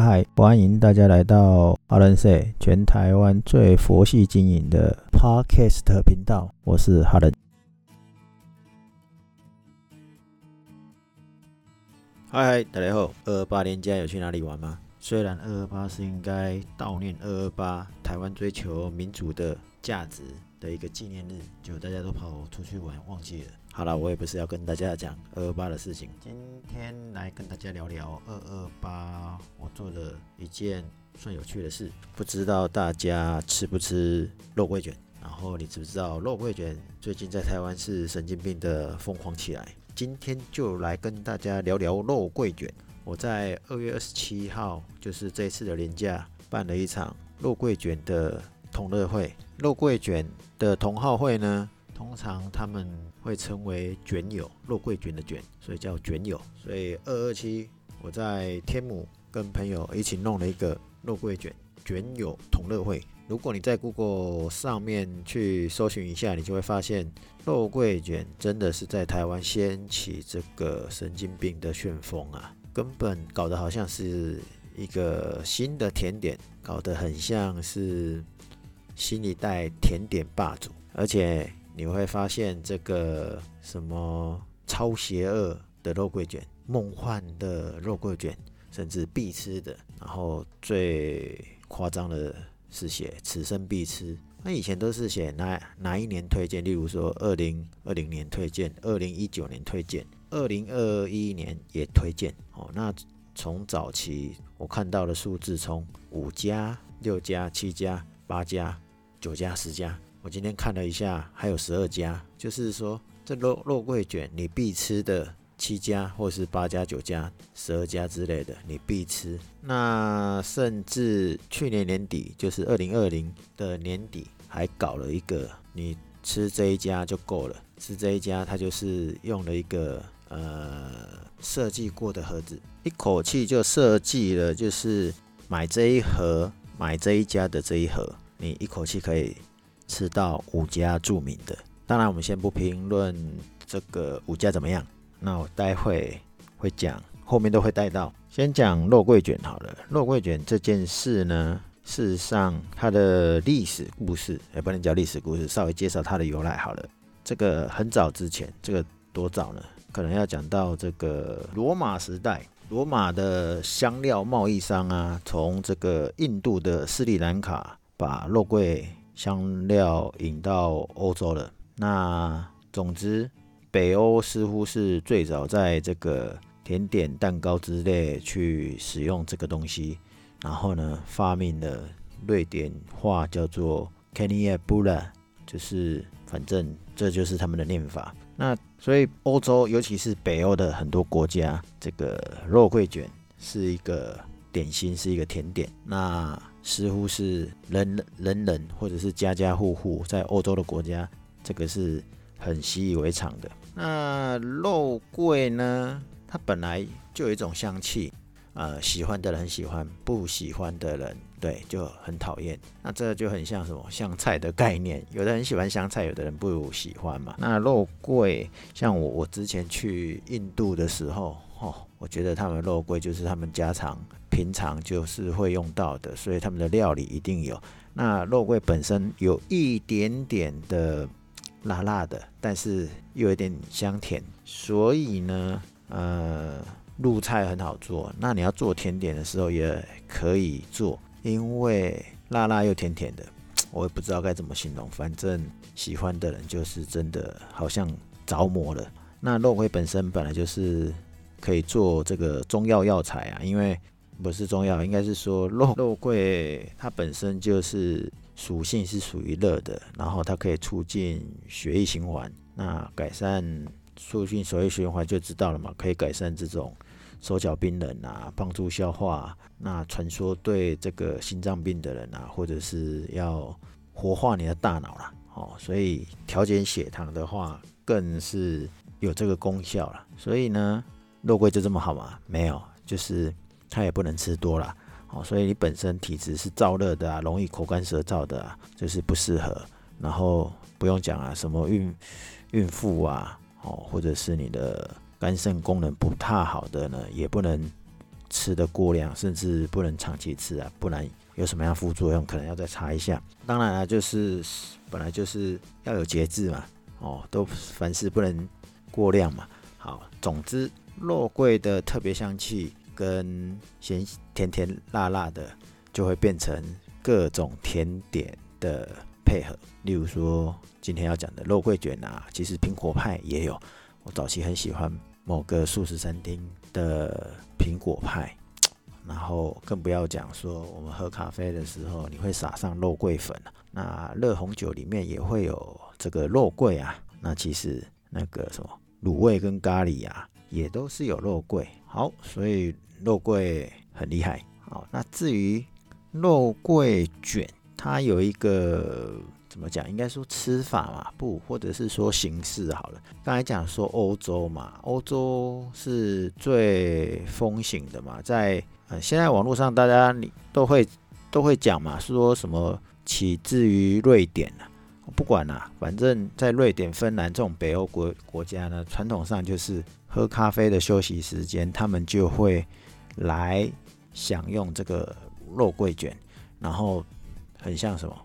嗨，欢迎大家来到哈伦 Sir，全台湾最佛系经营的 Podcast 频道，我是哈伦。嗨嗨，大家好，二二八年假有去哪里玩吗？虽然二二八是应该悼念二二八台湾追求民主的价值的一个纪念日，就大家都跑出去玩，忘记了。好了，我也不是要跟大家讲二二八的事情，今天来跟大家聊聊二二八，我做了一件算有趣的事。不知道大家吃不吃肉桂卷？然后你知不知道肉桂卷最近在台湾是神经病的疯狂起来？今天就来跟大家聊聊肉桂卷。我在二月二十七号，就是这次的年假，办了一场肉桂卷的同乐会。肉桂卷的同好会呢，通常他们会称为卷友，肉桂卷的卷，所以叫卷友。所以二二七，我在天母跟朋友一起弄了一个肉桂卷卷友同乐会。如果你在 Google 上面去搜寻一下，你就会发现肉桂卷真的是在台湾掀起这个神经病的旋风啊！根本搞得好像是一个新的甜点，搞得很像是新一代甜点霸主，而且。你会发现这个什么超邪恶的肉桂卷、梦幻的肉桂卷，甚至必吃的，然后最夸张的是写此生必吃。那以前都是写哪哪一年推荐，例如说二零二零年推荐，二零一九年推荐，二零二一年也推荐。哦，那从早期我看到的数字，从五家、六家、七家、八家、九家、十家。我今天看了一下，还有十二家，就是说这肉肉桂卷你必吃的七家，或是八家、九家、十二家之类的，你必吃。那甚至去年年底，就是二零二零的年底，还搞了一个，你吃这一家就够了。吃这一家，它就是用了一个呃设计过的盒子，一口气就设计了，就是买这一盒，买这一家的这一盒，你一口气可以。吃到五家著名的，当然我们先不评论这个五家怎么样，那我待会会讲，后面都会带到。先讲肉桂卷好了，肉桂卷这件事呢，事实上它的历史故事也不能叫历史故事，稍微介绍它的由来好了。这个很早之前，这个多早呢？可能要讲到这个罗马时代，罗马的香料贸易商啊，从这个印度的斯里兰卡把肉桂。香料引到欧洲了。那总之，北欧似乎是最早在这个甜点、蛋糕之类去使用这个东西。然后呢，发明了瑞典话叫做 kanelbular，就是反正这就是他们的念法。那所以欧洲，尤其是北欧的很多国家，这个肉桂卷是一个点心，是一个甜点。那似乎是人人人或者是家家户户在欧洲的国家，这个是很习以为常的。那肉桂呢？它本来就有一种香气，呃，喜欢的人很喜欢，不喜欢的人对就很讨厌。那这就很像什么香菜的概念，有的人喜欢香菜，有的人不喜欢嘛。那肉桂，像我我之前去印度的时候，哦，我觉得他们肉桂就是他们家常。平常就是会用到的，所以他们的料理一定有。那肉桂本身有一点点的辣辣的，但是又有点香甜，所以呢，呃，入菜很好做。那你要做甜点的时候也可以做，因为辣辣又甜甜的，我也不知道该怎么形容。反正喜欢的人就是真的好像着魔了。那肉桂本身本来就是可以做这个中药药材啊，因为。不是中药，应该是说肉肉桂它本身就是属性是属于热的，然后它可以促进血液循环，那改善促进血液循环就知道了嘛，可以改善这种手脚冰冷啊，帮助消化。那传说对这个心脏病的人啊，或者是要活化你的大脑啦，哦，所以调节血糖的话更是有这个功效了。所以呢，肉桂就这么好吗？没有，就是。它也不能吃多了，哦，所以你本身体质是燥热的啊，容易口干舌燥的啊，就是不适合。然后不用讲啊，什么孕孕妇啊，哦，或者是你的肝肾功能不太好的呢，也不能吃的过量，甚至不能长期吃啊，不然有什么样副作用，可能要再查一下。当然啊，就是本来就是要有节制嘛，哦，都凡事不能过量嘛。好，总之肉桂的特别香气跟咸甜甜辣辣的，就会变成各种甜点的配合。例如说今天要讲的肉桂卷啊，其实苹果派也有。我早期很喜欢某个素食餐厅的苹果派，然后更不要讲说我们喝咖啡的时候，你会撒上肉桂粉，那热红酒里面也会有这个肉桂啊。那其实那个什么卤味跟咖喱啊，也都是有肉桂。好，所以肉桂很厉害。好，那至于肉桂卷，它有一个。怎么讲？应该说吃法嘛，不，或者是说形式好了。刚才讲说欧洲嘛，欧洲是最风行的嘛，在呃现在网络上大家你都会都会讲嘛，说什么起自于瑞典啊，不管啦，反正在瑞典、芬兰这种北欧国国家呢，传统上就是喝咖啡的休息时间，他们就会来享用这个肉桂卷，然后很像什么？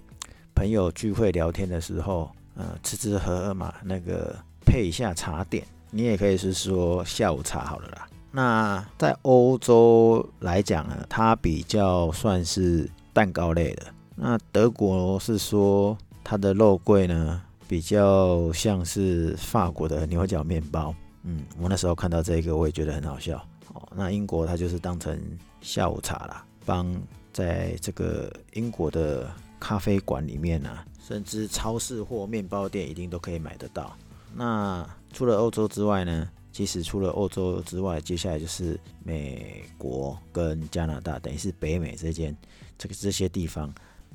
朋友聚会聊天的时候，呃，吃吃喝喝嘛，那个配一下茶点，你也可以是说下午茶好了啦。那在欧洲来讲呢，它比较算是蛋糕类的。那德国是说它的肉桂呢，比较像是法国的牛角面包。嗯，我那时候看到这个，我也觉得很好笑。哦，那英国它就是当成下午茶啦，帮在这个英国的。咖啡馆里面啊，甚至超市或面包店一定都可以买得到。那除了欧洲之外呢？其实除了欧洲之外，接下来就是美国跟加拿大，等于是北美这间这个这些地方。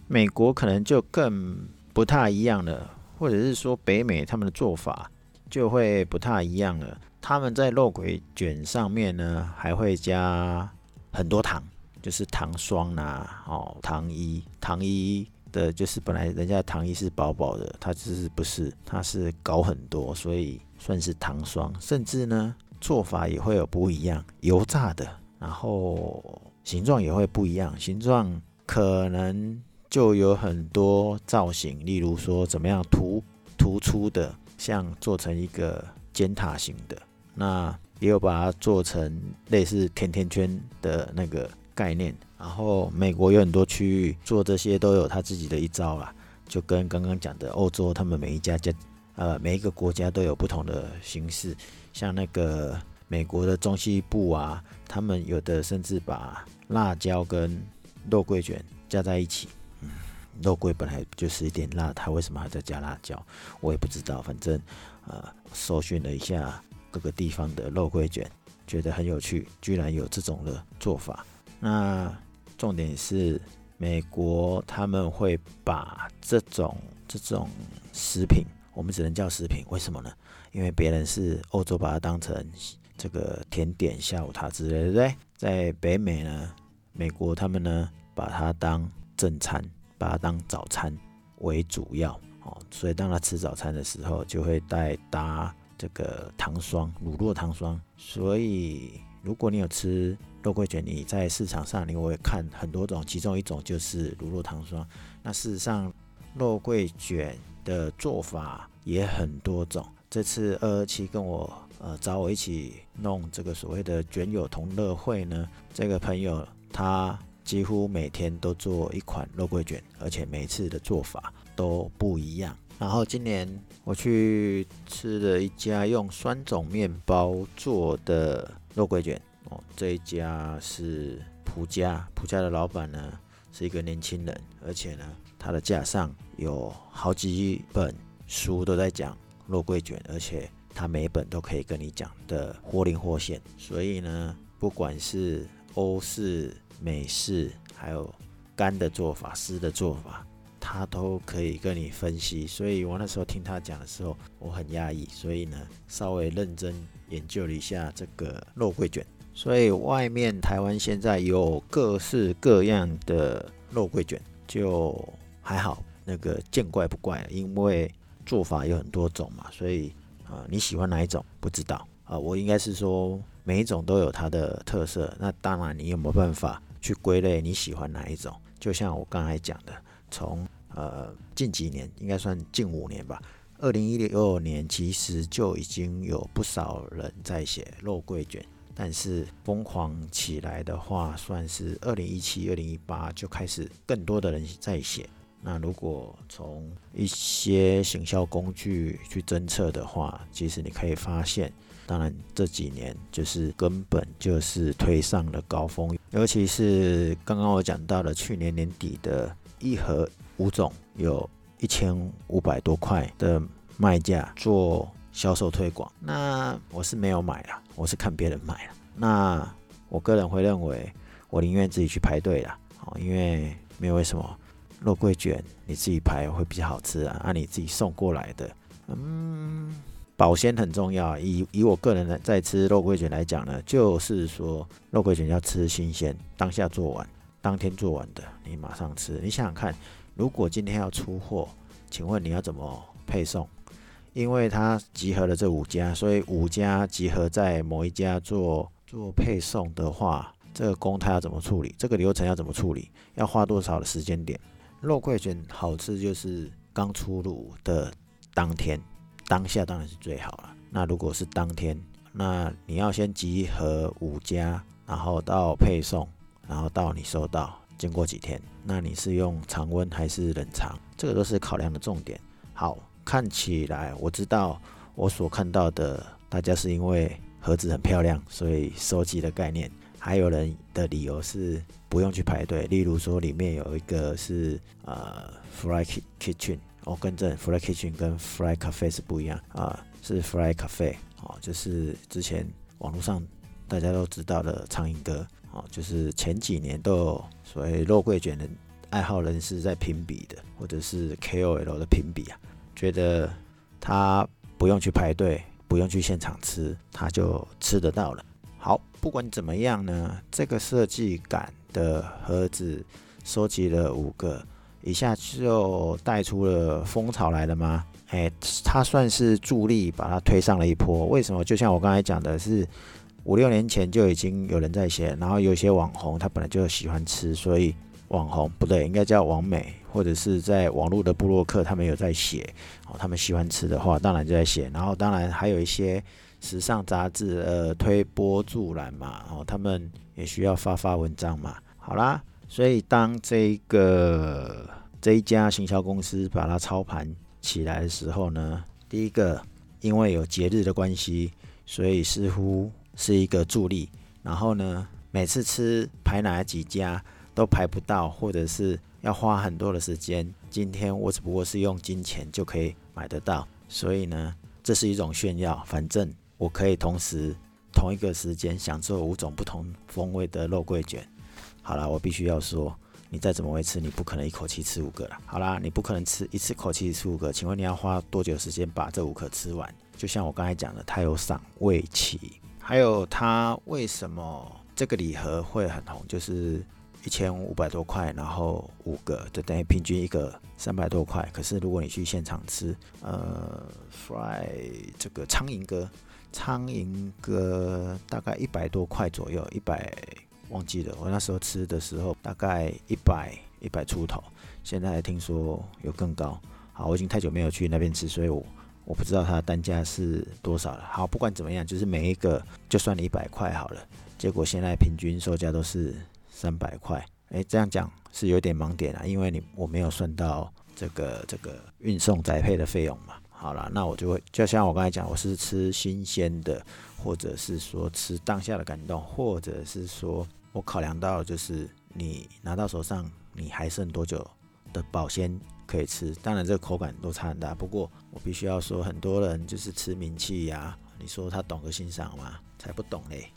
美国可能就更不太一样了，或者是说北美他们的做法就会不太一样了。他们在肉桂卷上面呢，还会加很多糖，就是糖霜啊，哦，糖衣，糖衣。的就是本来人家糖衣是薄薄的，它只是不是，它是搞很多，所以算是糖霜。甚至呢，做法也会有不一样，油炸的，然后形状也会不一样，形状可能就有很多造型，例如说怎么样突突出的，像做成一个尖塔型的，那也有把它做成类似甜甜圈的那个概念。然后美国有很多区域做这些都有他自己的一招啦，就跟刚刚讲的欧洲，他们每一家家呃每一个国家都有不同的形式，像那个美国的中西部啊，他们有的甚至把辣椒跟肉桂卷加在一起，肉桂本来就是一点辣，他为什么还在加辣椒？我也不知道，反正呃搜寻了一下各个地方的肉桂卷，觉得很有趣，居然有这种的做法，那。重点是美国他们会把这种这种食品，我们只能叫食品，为什么呢？因为别人是欧洲把它当成这个甜点、下午茶之类的，对不对？在北美呢，美国他们呢把它当正餐，把它当早餐为主要哦，所以当他吃早餐的时候，就会带搭这个糖霜、乳酪糖霜，所以。如果你有吃肉桂卷，你在市场上你会看很多种，其中一种就是乳酪糖霜。那事实上，肉桂卷的做法也很多种。这次二二七跟我呃找我一起弄这个所谓的卷友同乐会呢，这个朋友他几乎每天都做一款肉桂卷，而且每次的做法都不一样。然后今年我去吃了一家用酸种面包做的。肉桂卷哦，这一家是蒲家，蒲家的老板呢是一个年轻人，而且呢，他的架上有好几本书都在讲肉桂卷，而且他每一本都可以跟你讲的活灵活现，所以呢，不管是欧式、美式，还有干的做法、湿的做法，他都可以跟你分析。所以我那时候听他讲的时候，我很压抑，所以呢，稍微认真。研究了一下这个肉桂卷，所以外面台湾现在有各式各样的肉桂卷，就还好，那个见怪不怪，因为做法有很多种嘛，所以啊、你喜欢哪一种不知道啊、我应该是说每一种都有它的特色。那当然，你有没有办法去归类你喜欢哪一种？就像我刚才讲的，从呃近几年，应该算近五年吧。二零一六年其实就已经有不少人在写肉桂卷，但是疯狂起来的话，算是二零一七、二零一八就开始更多的人在写。那如果从一些行销工具去侦测的话，其实你可以发现，当然这几年就是根本就是推上了高峰，尤其是刚刚我讲到了去年年底的一盒五种有。一千五百多块的卖价做销售推广，那我是没有买了，我是看别人买了。那我个人会认为，我宁愿自己去排队啦，哦，因为没有为什么肉桂卷你自己排会比较好吃啊，按、你自己送过来的，嗯，保鲜很重要。以以我个人来在吃肉桂卷来讲呢，就是说肉桂卷要吃新鲜，当下做完，当天做完的，你马上吃。你想想看。如果今天要出货，请问你要怎么配送？因为它集合了这五家，所以五家集合在某一家做做配送的话，这个工他要怎么处理？这个流程要怎么处理？要花多少的时间点？肉桂卷好吃就是刚出炉的当天，当下当然是最好了。那如果是当天，那你要先集合五家，然后到配送，然后到你收到。经过几天，那你是用常温还是冷藏？这个都是考量的重点。好，看起来我知道我所看到的，大家是因为盒子很漂亮，所以收集的概念。还有人的理由是不用去排队，例如说里面有一个是呃 Fly Kitchen，哦，更正 Fly Kitchen 跟 Fly Cafe 是不一样啊，是 Fly Cafe 哦，就是之前网络上大家都知道的苍蝇哥。哦，就是前几年都有所谓肉桂卷的爱好人士在评比的，或者是 KOL 的评比啊，觉得他不用去排队，不用去现场吃，他就吃得到了。好，不管怎么样呢，这个设计感的盒子收集了五个，一下就带出了风潮来了吗？哎，他算是助力把它推上了一波。为什么？就像我刚才讲的是。五六年前就已经有人在写，然后有些网红他本来就喜欢吃，所以网红不对，应该叫网美，或者是在网络的部落客，他们有在写，哦，他们喜欢吃的话，当然就在写，然后当然还有一些时尚杂志，呃，推波助澜嘛，哦，他们也需要发发文章嘛，好啦，所以当这个这一家行销公司把它操盘起来的时候呢，第一个因为有节日的关系，所以似乎。是一个助力，然后呢，每次吃排哪几家都排不到，或者是要花很多的时间。今天我只不过是用金钱就可以买得到，所以呢，这是一种炫耀。反正我可以同时同一个时间享受五种不同风味的肉桂卷。好了，我必须要说，你再怎么会吃，你不可能一口气吃五个了。好啦，你不可能吃一次口气吃五个，请问你要花多久时间把这五颗吃完？就像我刚才讲的，它有赏味期。还有它为什么这个礼盒会很红？就是一千五百多块，然后五个，就等于平均一个三百多块。可是如果你去现场吃，呃，Fry 这个苍蝇哥，苍蝇哥大概一百多块左右，一百忘记了。我那时候吃的时候大概一百一百出头，现在听说有更高。好，我已经太久没有去那边吃，所以我。我不知道它的单价是多少了。好，不管怎么样，就是每一个就算你一百块好了。结果现在平均售价都是三百块。诶，这样讲是有点盲点啊，因为你我没有算到这个这个运送宅配的费用嘛。好了，那我就会就像我刚才讲，我是吃新鲜的，或者是说吃当下的感动，或者是说我考量到就是你拿到手上你还剩多久的保鲜。可以吃，当然这个口感都差很大。不过我必须要说，很多人就是吃名气呀、你说他懂得欣赏吗？才不懂嘞。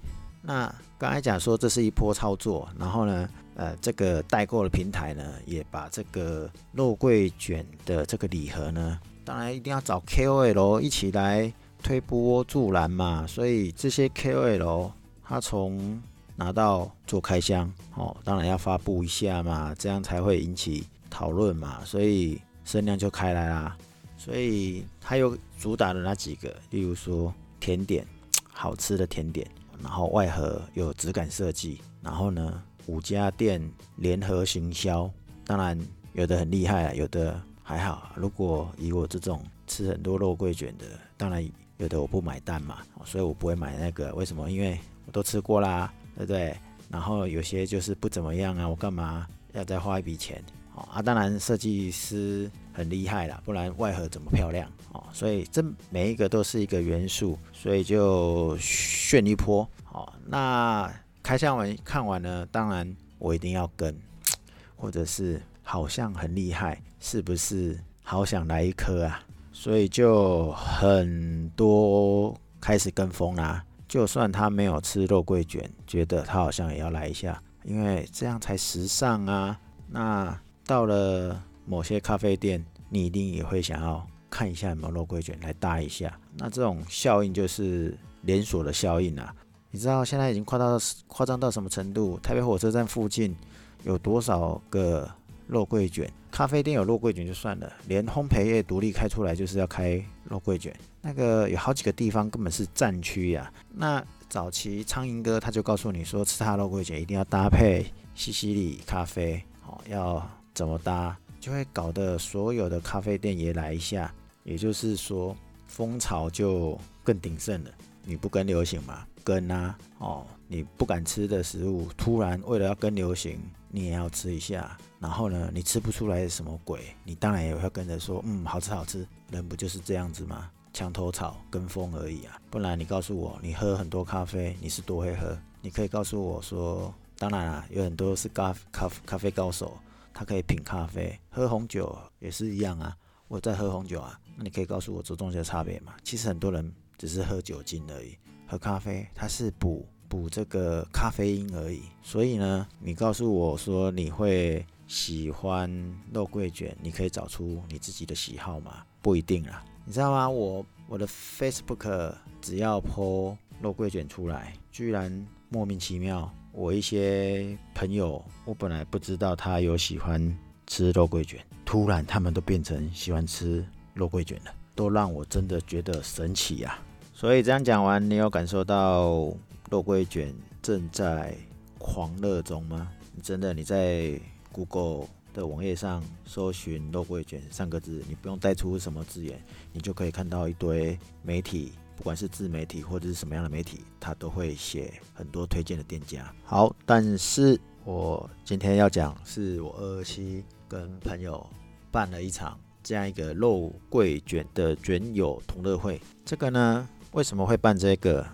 那刚才讲说这是一波操作，然后呢，呃，这个代购的平台呢，也把这个肉桂卷的这个礼盒呢，当然一定要找 KOL 一起来推波助澜嘛。所以这些 KOL 他从拿到做开箱哦，当然要发布一下嘛，这样才会引起。讨论嘛，所以声量就开来啦。所以它有主打的那几个，例如说甜点，好吃的甜点，然后外盒有质感设计，然后呢五家店联合行销，当然有的很厉害，有的还好。如果以我这种吃很多肉桂卷的，当然有的我不买单嘛，所以我不会买那个。为什么？因为我都吃过啦，对不对？然后有些就是不怎么样啊，我干嘛要再花一笔钱？哦啊，当然设计师很厉害啦，不然外盒怎么漂亮哦？所以这每一个都是一个元素，所以就炫一波。好，那开箱完看完了，当然我一定要跟，或者是好像很厉害，是不是？好想来一颗啊！所以就很多开始跟风啦。就算他没有吃肉桂卷，觉得他好像也要来一下，因为这样才时尚啊。那到了某些咖啡店，你一定也会想要看一下有没有肉桂卷来搭一下。那这种效应就是连锁的效应啊！你知道现在已经夸到夸张到什么程度？台北火车站附近有多少个肉桂卷？咖啡店有肉桂卷就算了，连烘焙业独立开出来就是要开肉桂卷。那个有好几个地方根本是战区呀。那早期苍蝇哥他就告诉你说，吃他肉桂卷一定要搭配西西里咖啡，哦，要。怎么搭就会搞得所有的咖啡店也来一下，也就是说风潮就更鼎盛了。你不跟流行嘛？跟啊！哦，你不敢吃的食物，突然为了要跟流行，你也要吃一下。然后呢，你吃不出来什么鬼，你当然也会跟着说，嗯，好吃好吃。人不就是这样子吗？墙头草，跟风而已啊。不然你告诉我，你喝很多咖啡，你是多会喝？你可以告诉我说，当然啊，有很多是咖咖咖啡高手。他可以品咖啡，喝红酒也是一样啊。我在喝红酒啊，那你可以告诉我这中间的差别吗？其实很多人只是喝酒精而已，喝咖啡它是补补这个咖啡因而已。所以呢，你告诉我说你会喜欢肉桂卷，你可以找出你自己的喜好吗？不一定啦，你知道吗？我我的 Facebook 只要 po 肉桂卷出来，居然莫名其妙。我一些朋友，我本来不知道他有喜欢吃肉桂卷，突然他们都变成喜欢吃肉桂卷了，都让我真的觉得神奇呀、啊。所以这样讲完，你有感受到肉桂卷正在狂热中吗？真的，你在 Google 的网页上搜寻“肉桂卷”三个字，你不用带出什么字眼，你就可以看到一堆媒体。不管是自媒体或者是什么样的媒体，他都会写很多推荐的店家。好，但是我今天要讲，是我二二七跟朋友办了一场这样一个肉桂卷的卷友同乐会。这个呢，为什么会办这个？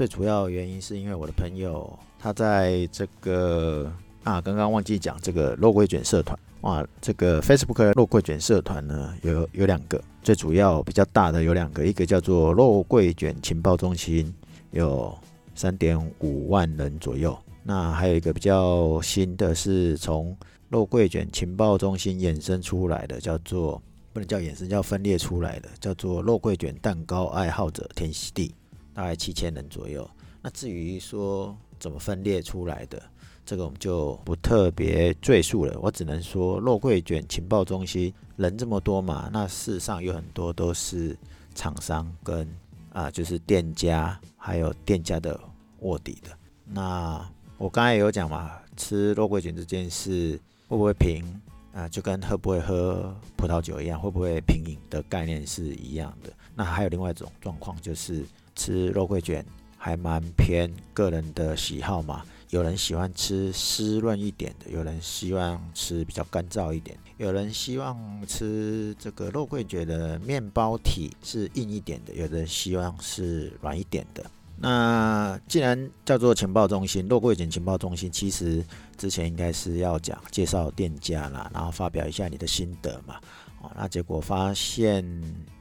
最主要原因是因为我的朋友他在这个啊，刚刚忘记讲这个肉桂卷社团。哇，这个 Facebook 肉桂卷社团呢，有有两个，最主要比较大的有两个，一个叫做肉桂卷情报中心，有三点五万人左右。那还有一个比较新的是从肉桂卷情报中心衍生出来的，叫做不能叫衍生，叫分裂出来的，叫做肉桂卷蛋糕爱好者天喜地，大概七千人左右。那至于说怎么分裂出来的？这个我们就不特别赘述了，我只能说肉桂卷情报中心人这么多嘛，那事实上有很多都是厂商跟啊，就是店家还有店家的卧底的。那我刚才也有讲嘛，吃肉桂卷这件事会不会平啊？就跟喝不会喝葡萄酒一样，会不会平饮的概念是一样的。那还有另外一种状况，就是吃肉桂卷还蛮偏个人的喜好嘛。有人喜欢吃湿润一点的，有人希望吃比较干燥一点，有人希望吃这个肉桂卷的面包体是硬一点的，有人希望是软一点的。那既然叫做情报中心，肉桂卷情报中心，其实之前应该是要讲介绍店家啦，然后发表一下你的心得嘛。哦，那结果发现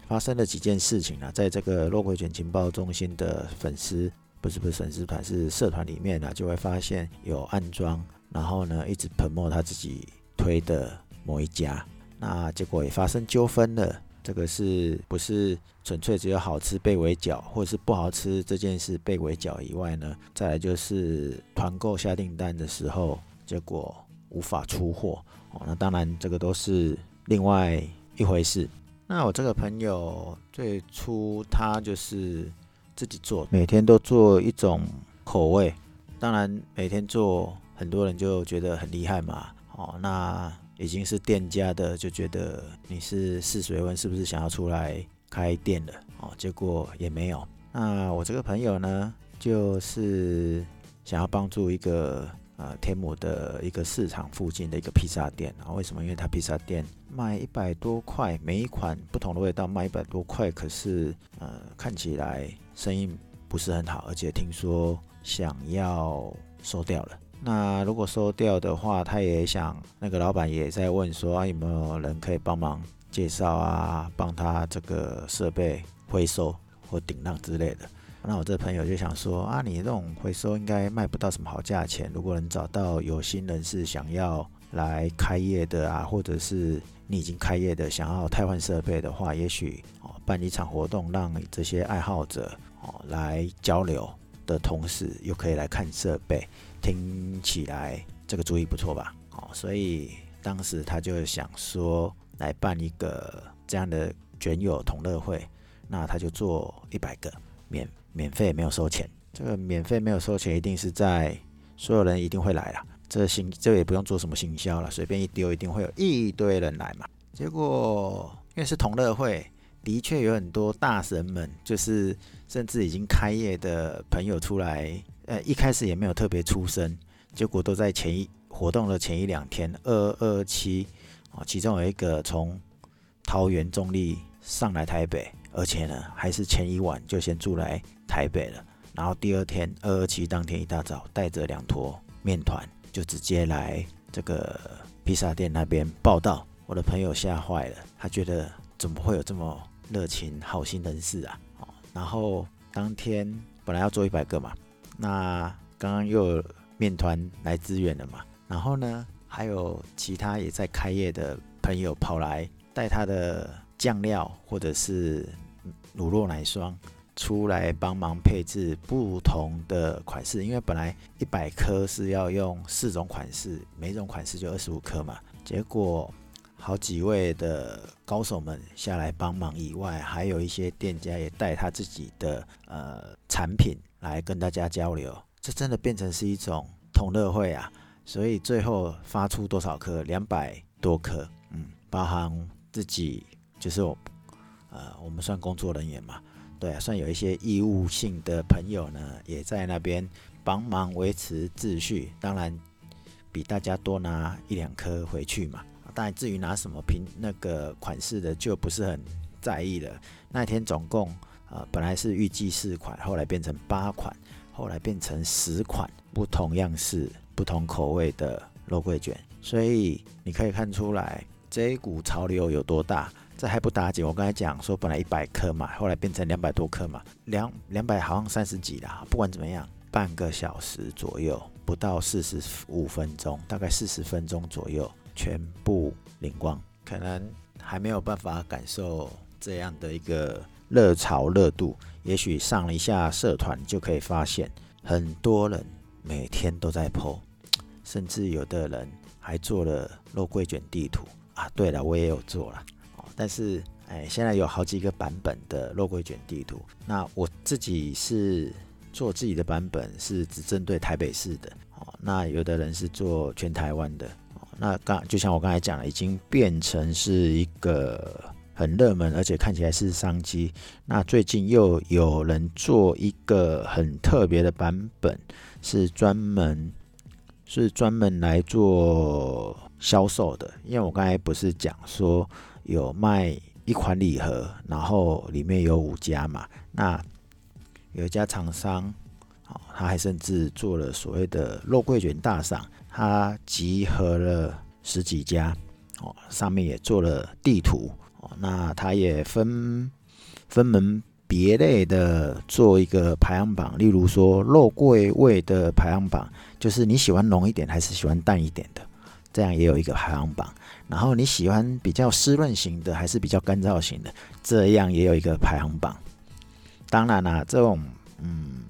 发生了几件事情啊，在这个肉桂卷情报中心的粉丝。不是不是粉丝团，是社团里面呢，就会发现有暗桩，然后呢一直喷墨他自己推的某一家，那结果也发生纠纷了。这个是不是纯粹只有好吃被围剿，或者是不好吃这件事被围剿以外呢？再来就是团购下订单的时候，结果无法出货哦。那当然这个都是另外一回事。那我这个朋友最初他就是。自己做，每天都做一种口味。当然每天做，很多人就觉得很厉害嘛。哦，那已经是店家的就觉得你是试水温，是不是想要出来开店了？哦，结果也没有。那我这个朋友呢，就是想要帮助一个。呃，天母的一个市场附近的一个披萨店啊，为什么？因为他披萨店卖一百多块，每一款不同的味道卖一百多块，可是呃，看起来生意不是很好，而且听说想要收掉了。那如果收掉的话，他也想那个老板也在问说啊，有没有人可以帮忙介绍啊，帮他这个设备回收或顶让之类的。那我这朋友就想说啊，你这种回收应该卖不到什么好价钱。如果能找到有心人士想要来开业的啊，或者是你已经开业的想要汰换设备的话，也许哦办一场活动，让这些爱好者哦来交流的同时，又可以来看设备，听起来这个主意不错吧？哦，所以当时他就想说来办一个这样的卷友同乐会，那他就做一百个免。免费没有收钱，这个免费没有收钱，一定是在所有人一定会来了。这行这也不用做什么行销了，随便一丢，一定会有一堆人来嘛。结果因为是同乐会，的确有很多大神们，就是甚至已经开业的朋友出来，呃，一开始也没有特别出声，结果都在前一活动的前一两天，二二七啊，其中有一个从桃园中坜上来台北。而且呢，还是前一晚就先住来台北了，然后第二天二二七当天一大早，带着两坨面团就直接来这个披萨店那边报到。我的朋友吓坏了，他觉得怎么会有这么热情好心人士啊？哦，然后当天本来要做一百个嘛，那刚刚又有面团来支援了嘛，然后呢，还有其他也在开业的朋友跑来带他的。酱料或者是乳酪奶霜出来帮忙配置不同的款式，因为本来一百颗是要用四种款式，每种款式就二十五颗嘛。结果好几位的高手们下来帮忙以外，还有一些店家也带他自己的呃产品来跟大家交流，这真的变成是一种同乐会啊！所以最后发出多少颗？两百多颗，嗯，包含自己。就是我，呃，我们算工作人员嘛，对啊，算有一些义务性的朋友呢，也在那边帮忙维持秩序。当然，比大家多拿一两颗回去嘛。当然，至于拿什么品那个款式的，就不是很在意了。那天总共，呃，本来是预计四款，后来变成八款，后来变成十款不同样式、不同口味的肉桂卷。所以你可以看出来这一股潮流有多大。这还不打紧，我刚才讲说本来一百颗嘛，后来变成两百多颗嘛，两两百好像三十几啦。不管怎么样，半个小时左右，不到四十五分钟，大概四十分钟左右，全部领光。可能还没有办法感受这样的一个热潮热度，也许上了一下社团就可以发现，很多人每天都在 po，甚至有的人还做了肉桂卷地图啊。对了，我也有做了。但是，哎，现在有好几个版本的肉桂卷地图。那我自己是做自己的版本，是只针对台北市的。哦，那有的人是做全台湾的。哦，那刚就像我刚才讲了，已经变成是一个很热门，而且看起来是商机。那最近又有人做一个很特别的版本，是专门是专门来做销售的。因为我刚才不是讲说。有卖一款礼盒，然后里面有五家嘛。那有一家厂商，哦，他还甚至做了所谓的肉桂卷大赏，他集合了十几家，哦，上面也做了地图，哦，那他也分分门别类的做一个排行榜，例如说肉桂味的排行榜，就是你喜欢浓一点还是喜欢淡一点的，这样也有一个排行榜。然后你喜欢比较湿润型的还是比较干燥型的？这样也有一个排行榜。当然啦、这种嗯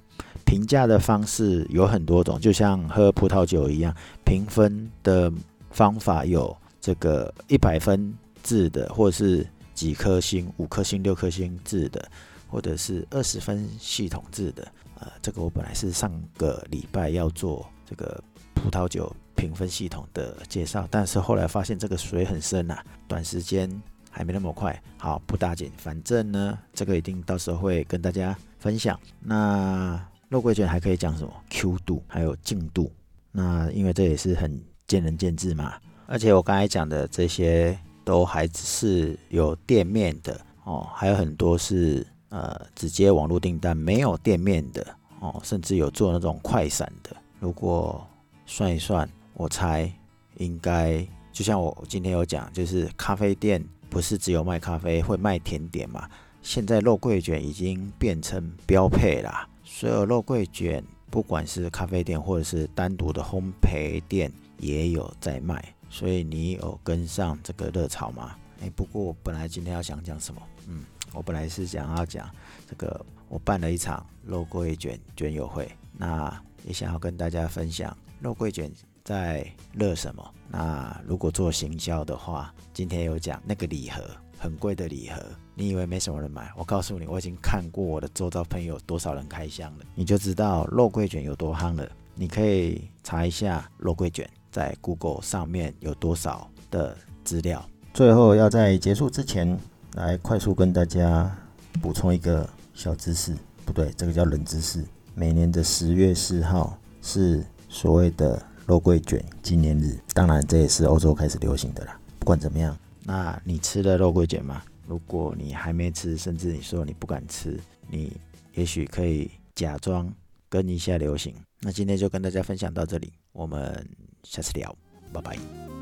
评价的方式有很多种，就像喝葡萄酒一样，评分的方法有这个一百分制的，或者是几颗星、五颗星、六颗星制的，或者是二十分系统制的呃，这个我本来是上个礼拜要做这个葡萄酒评分系统的介绍，但是后来发现这个水很深啊，短时间还没那么快。好，不打紧，反正呢，这个一定到时候会跟大家分享。那肉桂卷还可以讲什么？Q 度还有净度。那因为这也是很见仁见智嘛，而且我刚才讲的这些都还是有店面的哦，还有很多是呃直接网络订单没有店面的哦，甚至有做那种快闪的。如果算一算，我猜应该就像我今天有讲，就是咖啡店不是只有卖咖啡，会卖甜点嘛。现在肉桂卷已经变成标配啦，所有肉桂卷。不管是咖啡店或者是单独的烘焙店，也有在卖，所以你有跟上这个热潮吗？哎，不过我本来今天要想讲什么？嗯，我本来是想要讲这个，我办了一场肉桂卷卷友会，那也想要跟大家分享肉桂卷在热什么。那如果做行销的话，今天有讲那个礼盒。很贵的礼盒，你以为没什么人买？我告诉你，我已经看过我的周遭朋友多少人开箱了，你就知道肉桂卷有多夯了。你可以查一下肉桂卷在 Google 上面有多少的资料。最后要在结束之前来快速跟大家补充一个小知识，不对，这个叫冷知识。每年的十月四号是所谓的肉桂卷纪念日，当然这也是欧洲开始流行的啦。不管怎么样。那你吃了肉桂卷吗？如果你还没吃，甚至你说你不敢吃，你也许可以假装跟一下流行。那今天就跟大家分享到这里，我们下次聊，拜拜。